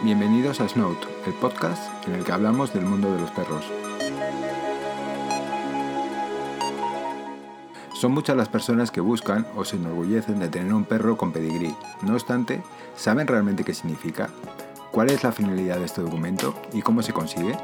Bienvenidos a Snout, el podcast en el que hablamos del mundo de los perros. Son muchas las personas que buscan o se enorgullecen de tener un perro con pedigrí. No obstante, ¿saben realmente qué significa? ¿Cuál es la finalidad de este documento y cómo se consigue?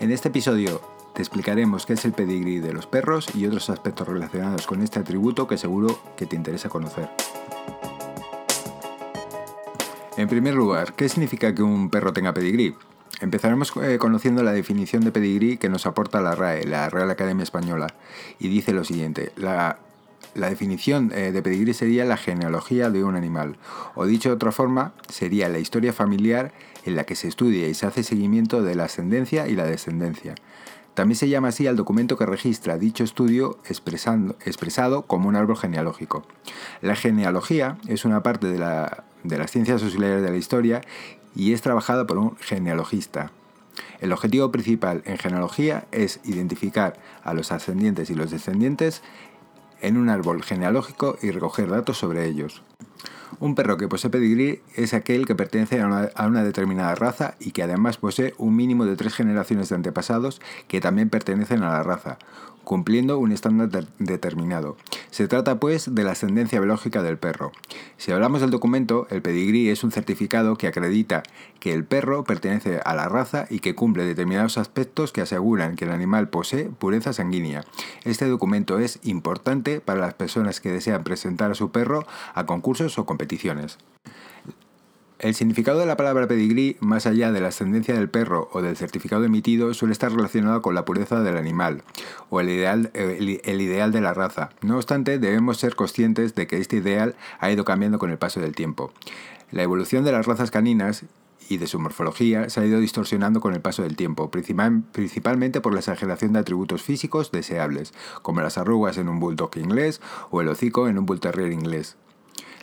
En este episodio te explicaremos qué es el pedigrí de los perros y otros aspectos relacionados con este atributo que seguro que te interesa conocer. En primer lugar, ¿qué significa que un perro tenga pedigrí? Empezaremos eh, conociendo la definición de pedigrí que nos aporta la RAE, la Real Academia Española, y dice lo siguiente, la, definición eh, de pedigrí sería la genealogía de un animal, o dicho de otra forma, sería la historia familiar en la que se estudia y se hace seguimiento de la ascendencia y la descendencia. También se llama así al documento que registra dicho estudio expresado como un árbol genealógico. La genealogía es una parte de, de las ciencias auxiliares de la historia y es trabajada por un genealogista. El objetivo principal en genealogía es identificar a los ascendientes y los descendientes en un árbol genealógico y recoger datos sobre ellos. Un perro que posee pedigrí es aquel que pertenece a una, determinada raza y que además posee un mínimo de tres generaciones de antepasados que también pertenecen a la raza, cumpliendo un estándar determinado. Se trata pues de la ascendencia biológica del perro. Si hablamos del documento, el pedigrí es un certificado que acredita que el perro pertenece a la raza y que cumple determinados aspectos que aseguran que el animal posee pureza sanguínea. Este documento es importante para las personas que desean presentar a su perro a concursos o competiciones. El significado de la palabra pedigrí, más allá de la ascendencia del perro o del certificado emitido, suele estar relacionado con la pureza del animal o el ideal, el, ideal de la raza. No obstante, debemos ser conscientes de que este ideal ha ido cambiando con el paso del tiempo. La evolución de las razas caninas y de su morfología se ha ido distorsionando con el paso del tiempo, principalmente por la exageración de atributos físicos deseables, como las arrugas en un bulldog inglés o el hocico en un bull terrier inglés.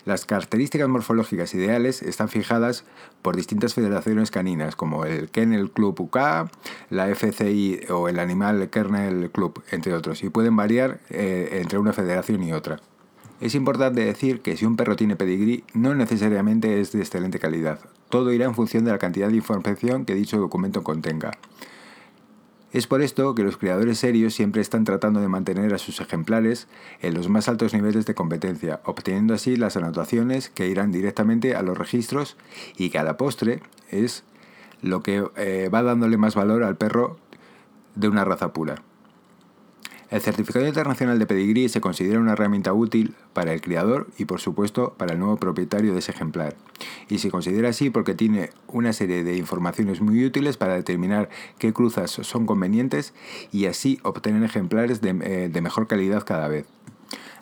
Las características morfológicas ideales están fijadas por distintas federaciones caninas, como el Kennel Club UK, la FCI o el Animal Kennel Club, entre otros, y pueden variar eh, entre una federación y otra. Es importante decir que si un perro tiene pedigrí, no necesariamente es de excelente calidad. Todo irá en función de la cantidad de información que dicho documento contenga. Es por esto que los creadores serios siempre están tratando de mantener a sus ejemplares en los más altos niveles de competencia, obteniendo así las anotaciones que irán directamente a los registros y que a la postre es lo que eh, va dándole más valor al perro de una raza pura. El certificado internacional de pedigrí se considera una herramienta útil para el criador y por supuesto para el nuevo propietario de ese ejemplar. Y se considera así porque tiene una serie de informaciones muy útiles para determinar qué cruzas son convenientes y así obtener ejemplares de, eh, de mejor calidad cada vez.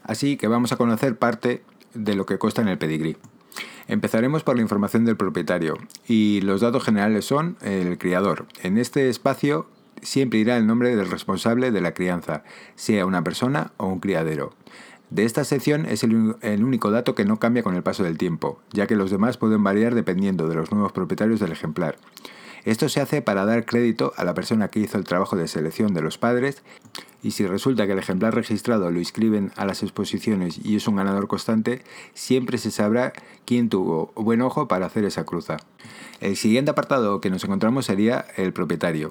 Así que vamos a conocer parte de lo que cuesta en el pedigrí. Empezaremos por la información del propietario y los datos generales son el criador. En este espacio siempre irá el nombre del responsable de la crianza, sea una persona o un criadero. De esta sección es el, único dato que no cambia con el paso del tiempo, ya que los demás pueden variar dependiendo de los nuevos propietarios del ejemplar. Esto se hace para dar crédito a la persona que hizo el trabajo de selección de los padres y si resulta que el ejemplar registrado lo inscriben a las exposiciones y es un ganador constante, siempre se sabrá quién tuvo buen ojo para hacer esa cruza. El siguiente apartado que nos encontramos sería el propietario.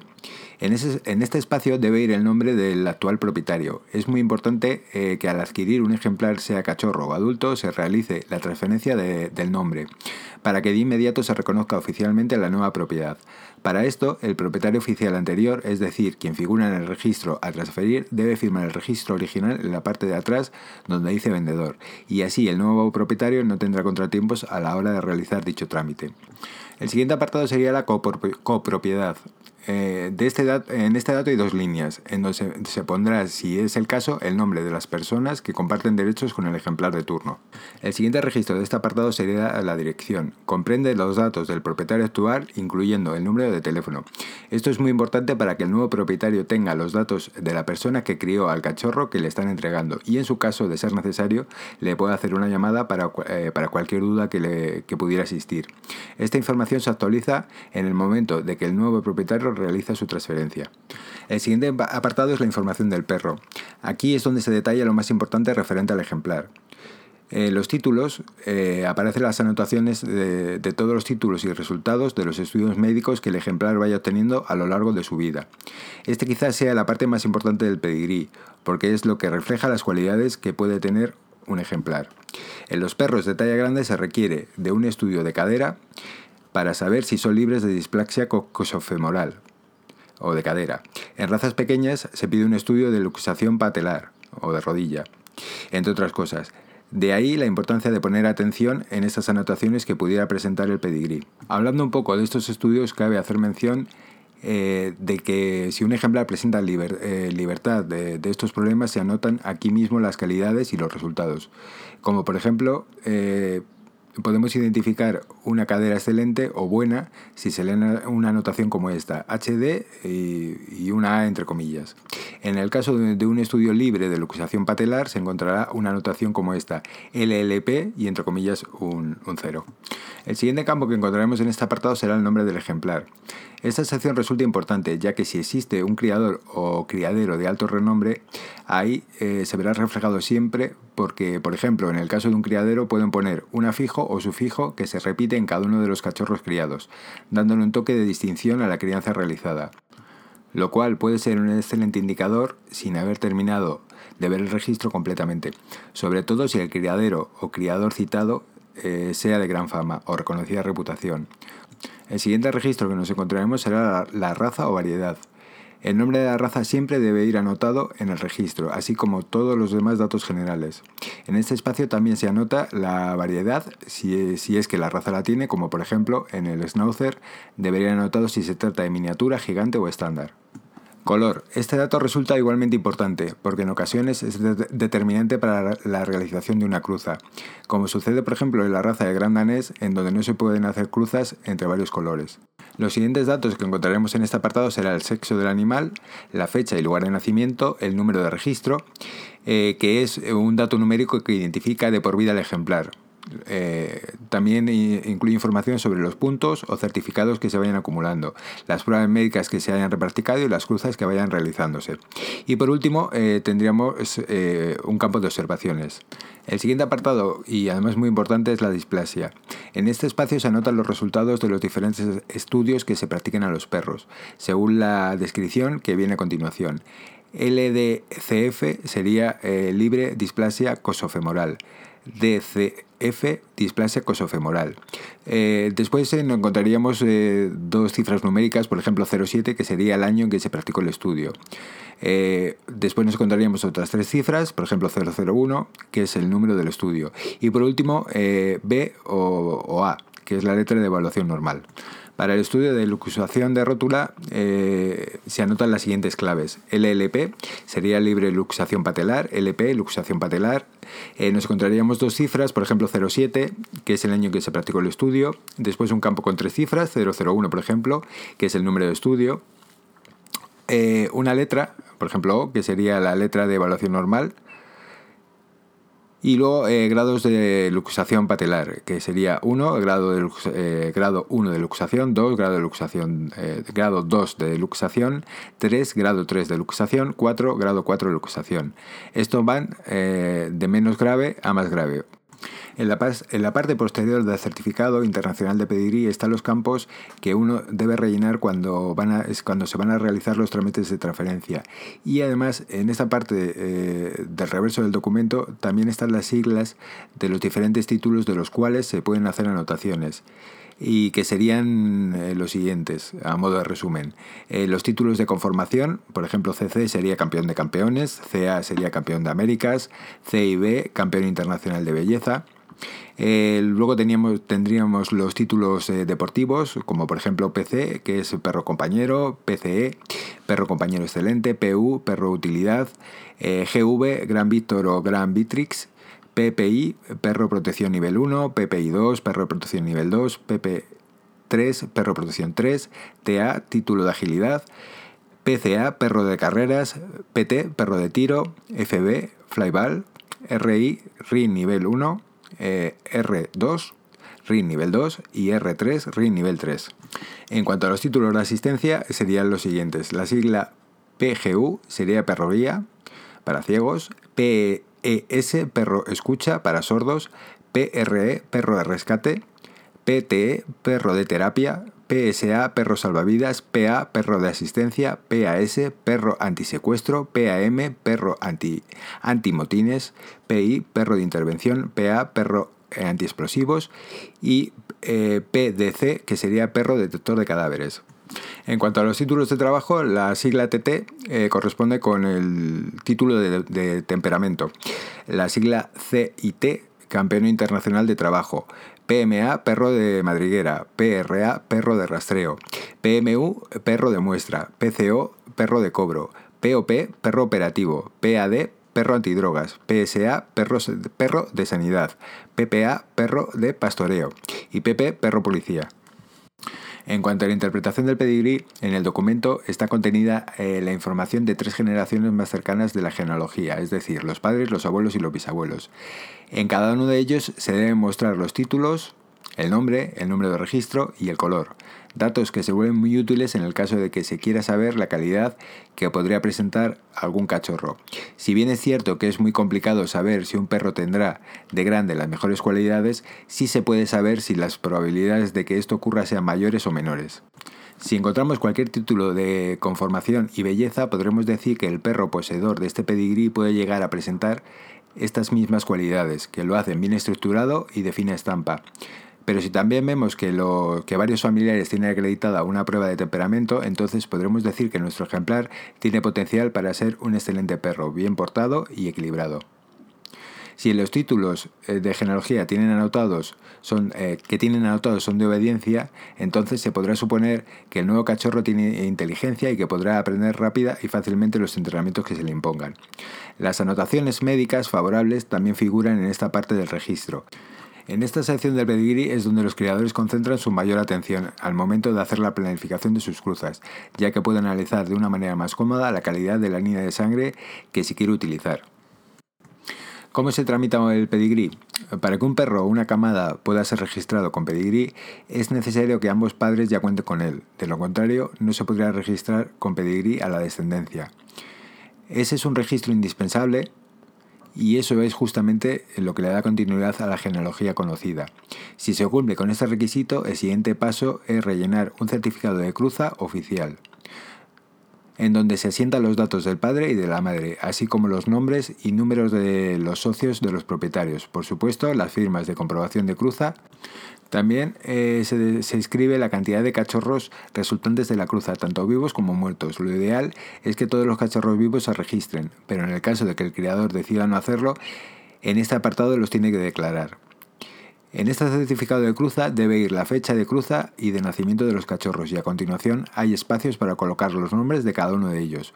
En, este espacio debe ir el nombre del actual propietario. Es muy importante eh, que al adquirir un ejemplar, sea cachorro o adulto, se realice la transferencia del nombre, para que de inmediato se reconozca oficialmente la nueva propiedad. Para esto, el propietario oficial anterior, es decir, quien figura en el registro a transferir, debe firmar el registro original en la parte de atrás donde dice vendedor, y así el nuevo propietario no tendrá contratiempos a la hora de realizar dicho trámite. El siguiente apartado sería la copropiedad. Eh, de este en este dato hay dos líneas, en donde se, pondrá, si es el caso, el nombre de las personas que comparten derechos con el ejemplar de turno. El siguiente registro de este apartado sería la dirección. Comprende los datos del propietario actual, incluyendo el número de teléfono. Esto es muy importante para que el nuevo propietario tenga los datos de la persona que crió al cachorro que le están entregando y en su caso, de ser necesario, le pueda hacer una llamada para, eh, cualquier duda que, le, que pudiera existir. Esta información se actualiza en el momento de que el nuevo propietario realiza su transferencia. El siguiente apartado es la información del perro. Aquí es donde se detalla lo más importante referente al ejemplar. En los títulos eh, aparecen las anotaciones de, de, todos los títulos y resultados de los estudios médicos que el ejemplar vaya obteniendo a lo largo de su vida. Este quizás sea la parte más importante del pedigrí, porque es lo que refleja las cualidades que puede tener un ejemplar. En los perros de talla grande se requiere de un estudio de cadera para saber si son libres de displaxia cosofemoral o de cadera. En razas pequeñas se pide un estudio de luxación patelar o de rodilla, entre otras cosas. De ahí la importancia de poner atención en estas anotaciones que pudiera presentar el pedigrí. Hablando un poco de estos estudios, cabe hacer mención eh, de que si un ejemplar presenta eh, libertad de, estos problemas, se anotan aquí mismo las calidades y los resultados. Como por ejemplo, eh, podemos identificar una cadera excelente o buena si se lee una anotación como esta, HD y, una A entre comillas. En el caso de, un estudio libre de luxación patelar se encontrará una anotación como esta, LLP y entre comillas un, un cero. El siguiente campo que encontraremos en este apartado será el nombre del ejemplar. Esta sección resulta importante ya que si existe un criador o criadero de alto renombre, ahí eh, se verá reflejado siempre porque, por ejemplo, en el caso de un criadero pueden poner un afijo o sufijo que se repite en cada uno de los cachorros criados, dándole un toque de distinción a la crianza realizada, lo cual puede ser un excelente indicador sin haber terminado de ver el registro completamente, sobre todo si el criadero o criador citado eh, sea de gran fama o reconocida reputación. El siguiente registro que nos encontraremos será la, raza o variedad. El nombre de la raza siempre debe ir anotado en el registro, así como todos los demás datos generales. En este espacio también se anota la variedad, si, si, es que la raza la tiene, como por ejemplo en el Schnauzer debería anotado si se trata de miniatura, gigante o estándar. Color. Este dato resulta igualmente importante porque en ocasiones es determinante para la realización de una cruza, como sucede por ejemplo en la raza de Gran Danés en donde no se pueden hacer cruzas entre varios colores. Los siguientes datos que encontraremos en este apartado será el sexo del animal, la fecha y lugar de nacimiento, el número de registro, eh, que es un dato numérico que identifica de por vida el ejemplar. Eh, también incluye información sobre los puntos o certificados que se vayan acumulando, las pruebas médicas que se hayan repracticado y las cruzas que vayan realizándose. Y por último, eh, tendríamos eh, un campo de observaciones. El siguiente apartado, y además muy importante, es la displasia. En este espacio se anotan los resultados de los diferentes estudios que se practiquen a los perros, según la descripción que viene a continuación. LDCF sería libre displasia cosofemoral. DCF, displasia cosofemoral. Eh, después eh, encontraríamos eh, dos cifras numéricas, por ejemplo 07, que sería el año en que se practicó el estudio. después nos encontraríamos otras tres cifras, por ejemplo 001, que es el número del estudio. Y por último, B o A, que es la letra de evaluación normal. Para el estudio de luxación de rótula eh, se anotan las siguientes claves. LLP sería libre luxación patelar, LP luxación patelar. Eh, nos encontraríamos dos cifras, por ejemplo 07, que es el año en que se practicó el estudio. Después un campo con tres cifras, 001 por ejemplo, que es el número de estudio. Eh, una letra, por ejemplo O, que sería la letra de evaluación normal. Y luego eh, grados de luxación patelar, que sería 1, grado, de eh, grado 1 de luxación, 2, grado, de luxación, eh, grado 2 de luxación, 3, grado 3 de luxación, 4, grado 4 de luxación. Esto van de menos grave a más grave. En la, parte posterior del certificado internacional de pedigrí están los campos que uno debe rellenar cuando, cuando se van a realizar los trámites de transferencia. Y además, en esta parte eh, del reverso del documento también están las siglas de los diferentes títulos de los cuales se pueden hacer anotaciones y que serían eh, los siguientes, a modo de resumen. Eh, los títulos de conformación, por ejemplo, CC sería campeón de campeones, CA sería campeón de Américas, CIB campeón internacional de belleza, eh, luego teníamos, tendríamos los títulos deportivos, como por ejemplo PC, que es perro compañero, PCE, perro compañero excelente, PU, perro utilidad, GV, Gran Víctor o Gran Vitrix, PPI, perro protección nivel 1, PPI 2, perro protección nivel 2, PP3, perro protección 3, TA, título de agilidad, PCA, perro de carreras, PT, perro de tiro, FB, flyball, RI, RI nivel 1, eh, R2, RIN nivel 2 y R3, RIN nivel 3. En cuanto a los títulos de asistencia, serían los siguientes. La sigla PGU sería perroría para ciegos, PEI PES, perro escucha para sordos, PRE, perro de rescate, PTE, perro de terapia, PSA, perro salvavidas, PA, perro de asistencia, PAS, perro antisecuestro, PAM, perro anti, antimotines, PI, perro de intervención, PA, perro antiexplosivos y eh, PDC, que sería perro detector de cadáveres. En cuanto a los títulos de trabajo, la sigla TT eh, corresponde con el título de, temperamento. La sigla CIT, Campeón Internacional de Trabajo. PMA, perro de madriguera. PRA, perro de rastreo. PMU, perro de muestra. PCO, perro de cobro. POP, perro operativo. PAD, perro antidrogas. PSA, perro de sanidad. PPA, perro de pastoreo. Y PP, perro policía. En cuanto a la interpretación del pedigrí, en el documento está contenida eh, la información de tres generaciones más cercanas de la genealogía, es decir, los padres, los abuelos y los bisabuelos. En cada uno de ellos se deben mostrar los títulos, el nombre, el número de registro y el color. Datos que se vuelven muy útiles en el caso de que se quiera saber la calidad que podría presentar algún cachorro. Si bien es cierto que es muy complicado saber si un perro tendrá de grande las mejores cualidades, sí se puede saber si las probabilidades de que esto ocurra sean mayores o menores. Si encontramos cualquier título de conformación y belleza, podremos decir que el perro poseedor de este pedigrí puede llegar a presentar estas mismas cualidades, que lo hacen bien estructurado y de fina estampa. Pero si también vemos que, que varios familiares tienen acreditada una prueba de temperamento, entonces podremos decir que nuestro ejemplar tiene potencial para ser un excelente perro, bien portado y equilibrado. Si los títulos eh, de genealogía tienen anotados son, eh, que tienen anotados son de obediencia, entonces se podrá suponer que el nuevo cachorro tiene inteligencia y que podrá aprender rápida y fácilmente los entrenamientos que se le impongan. Las anotaciones médicas favorables también figuran en esta parte del registro. En esta sección del pedigree es donde los criadores concentran su mayor atención al momento de hacer la planificación de sus cruzas, ya que pueden analizar de una manera más cómoda la calidad de la línea de sangre que se quiere utilizar. ¿Cómo se tramita el pedigrí? Para que un perro o una camada pueda ser registrado con pedigrí, es necesario que ambos padres ya cuenten con él. De lo contrario, no se podría registrar con pedigrí a la descendencia. Ese es un registro indispensable y eso es justamente lo que le da continuidad a la genealogía conocida. Si se cumple con este requisito, el siguiente paso es rellenar un certificado de cruza oficial, en donde se asientan los datos del padre y de la madre, así como los nombres y números de los socios de los propietarios, por supuesto las firmas de comprobación de cruza, también eh, se, se, escribe la cantidad de cachorros resultantes de la cruza, tanto vivos como muertos. Lo ideal es que todos los cachorros vivos se registren, pero en el caso de que el criador decida no hacerlo, en este apartado los tiene que declarar. En este certificado de cruza debe ir la fecha de cruza y de nacimiento de los cachorros y a continuación hay espacios para colocar los nombres de cada uno de ellos.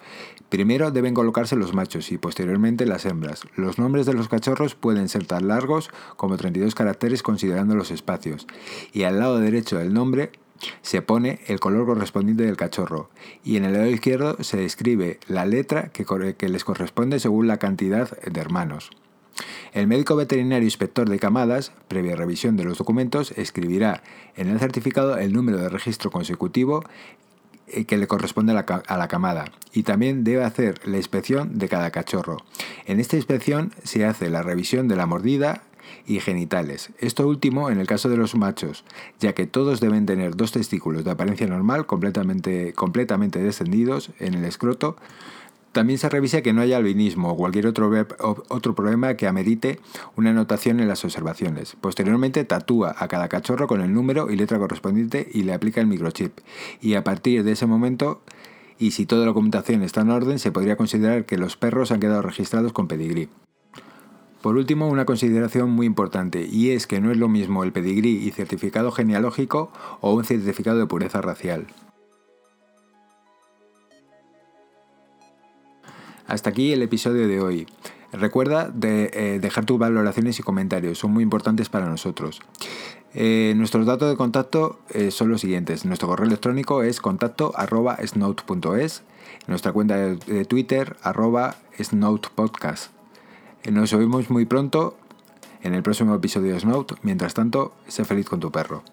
Primero deben colocarse los machos y posteriormente las hembras. Los nombres de los cachorros pueden ser tan largos como 32 caracteres considerando los espacios. Y al lado derecho del nombre se pone el color correspondiente del cachorro y en el lado izquierdo se escribe la letra que les corresponde según la cantidad de hermanos. El médico veterinario inspector de camadas, previa revisión de los documentos, escribirá en el certificado el número de registro consecutivo eh, que le corresponde a la, camada y también debe hacer la inspección de cada cachorro. En esta inspección se hace la revisión de la mordida y genitales. Esto último en el caso de los machos, ya que todos deben tener dos testículos de apariencia normal completamente, completamente descendidos en el escroto también se revisa que no haya albinismo o cualquier otro, otro problema que amerite una anotación en las observaciones. Posteriormente tatúa a cada cachorro con el número y letra correspondiente y le aplica el microchip. Y a partir de ese momento, y si toda la documentación está en orden, se podría considerar que los perros han quedado registrados con pedigrí. Por último, una consideración muy importante, y es que no es lo mismo el pedigrí y certificado genealógico o un certificado de pureza racial. Hasta aquí el episodio de hoy. Recuerda eh, dejar tus valoraciones y comentarios, son muy importantes para nosotros. Eh, nuestros datos de contacto eh, son los siguientes. Nuestro correo electrónico es contacto arroba. Nuestra cuenta de, de Twitter arroba snoutpodcast. Nos oímos muy pronto en el próximo episodio de Snout. Mientras tanto, sé feliz con tu perro.